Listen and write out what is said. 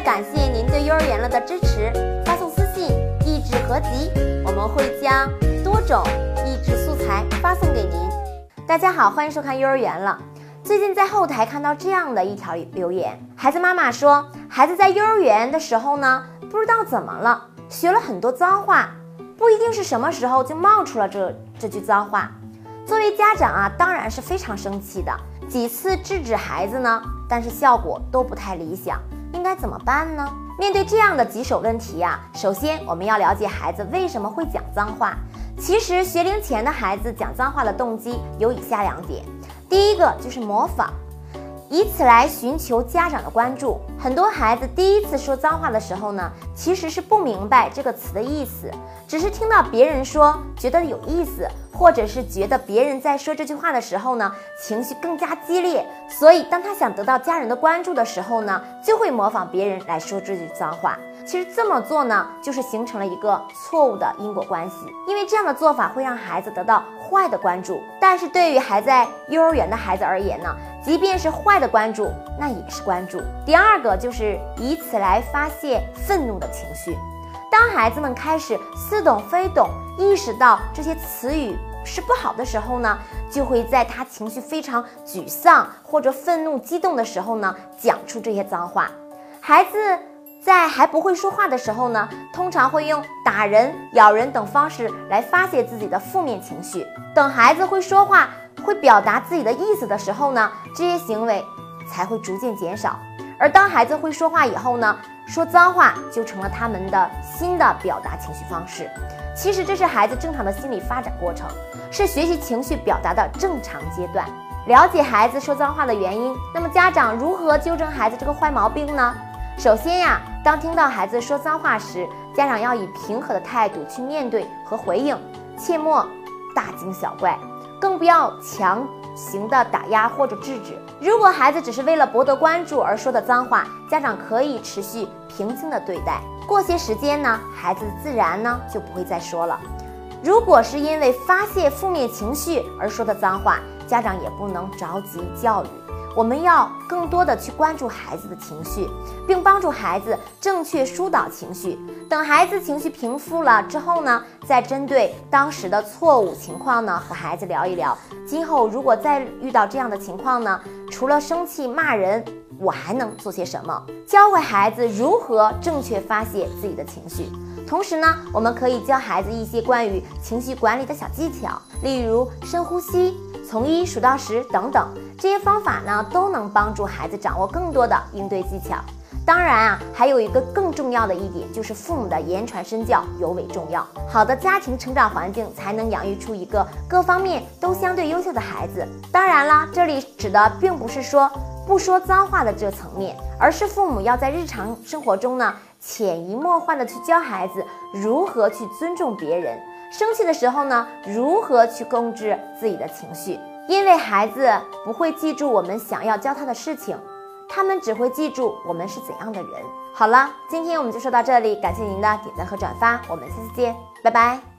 感谢您对幼儿园了的支持，发送私信“益智合集”，我们会将多种益智素材发送给您。大家好，欢迎收看幼儿园了。最近在后台看到这样的一条留言，孩子妈妈说，孩子在幼儿园的时候呢，不知道怎么了，学了很多脏话，不一定是什么时候就冒出了这这句脏话。作为家长啊，当然是非常生气的。几次制止孩子呢，但是效果都不太理想，应该怎么办呢？面对这样的棘手问题呀，首先我们要了解孩子为什么会讲脏话。其实学龄前的孩子讲脏话的动机有以下两点，第一个就是模仿。以此来寻求家长的关注。很多孩子第一次说脏话的时候呢，其实是不明白这个词的意思，只是听到别人说觉得有意思，或者是觉得别人在说这句话的时候呢，情绪更加激烈。所以当他想得到家人的关注的时候呢，就会模仿别人来说这句脏话。其实这么做呢，就是形成了一个错误的因果关系，因为这样的做法会让孩子得到坏的关注。但是对于还在幼儿园的孩子而言呢，即便是坏的关注，那也是关注。第二个就是以此来发泄愤怒的情绪。当孩子们开始似懂非懂，意识到这些词语是不好的时候呢，就会在他情绪非常沮丧或者愤怒、激动的时候呢，讲出这些脏话。孩子。在还不会说话的时候呢，通常会用打人、咬人等方式来发泄自己的负面情绪。等孩子会说话、会表达自己的意思的时候呢，这些行为才会逐渐减少。而当孩子会说话以后呢，说脏话就成了他们的新的表达情绪方式。其实这是孩子正常的心理发展过程，是学习情绪表达的正常阶段。了解孩子说脏话的原因，那么家长如何纠正孩子这个坏毛病呢？首先呀，当听到孩子说脏话时，家长要以平和的态度去面对和回应，切莫大惊小怪，更不要强行的打压或者制止。如果孩子只是为了博得关注而说的脏话，家长可以持续平静的对待。过些时间呢，孩子自然呢就不会再说了。如果是因为发泄负面情绪而说的脏话，家长也不能着急教育。我们要更多的去关注孩子的情绪，并帮助孩子正确疏导情绪。等孩子情绪平复了之后呢，再针对当时的错误情况呢，和孩子聊一聊。今后如果再遇到这样的情况呢，除了生气骂人，我还能做些什么？教会孩子如何正确发泄自己的情绪。同时呢，我们可以教孩子一些关于情绪管理的小技巧，例如深呼吸。从一数到十等等，这些方法呢都能帮助孩子掌握更多的应对技巧。当然啊，还有一个更重要的一点，就是父母的言传身教尤为重要。好的家庭成长环境，才能养育出一个各方面都相对优秀的孩子。当然啦，这里指的并不是说不说脏话的这层面，而是父母要在日常生活中呢，潜移默化的去教孩子如何去尊重别人。生气的时候呢，如何去控制自己的情绪？因为孩子不会记住我们想要教他的事情，他们只会记住我们是怎样的人。好了，今天我们就说到这里，感谢您的点赞和转发，我们下次见，拜拜。